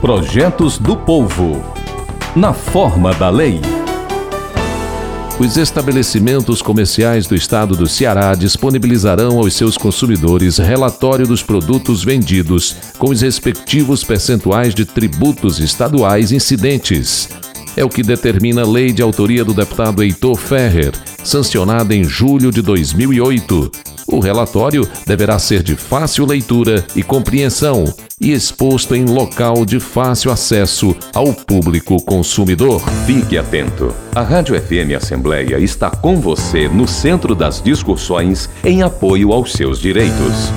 Projetos do Povo. Na forma da lei. Os estabelecimentos comerciais do estado do Ceará disponibilizarão aos seus consumidores relatório dos produtos vendidos, com os respectivos percentuais de tributos estaduais incidentes. É o que determina a lei de autoria do deputado Heitor Ferrer, sancionada em julho de 2008. O relatório deverá ser de fácil leitura e compreensão e exposto em local de fácil acesso ao público consumidor. Fique atento. A Rádio FM Assembleia está com você no centro das discussões em apoio aos seus direitos.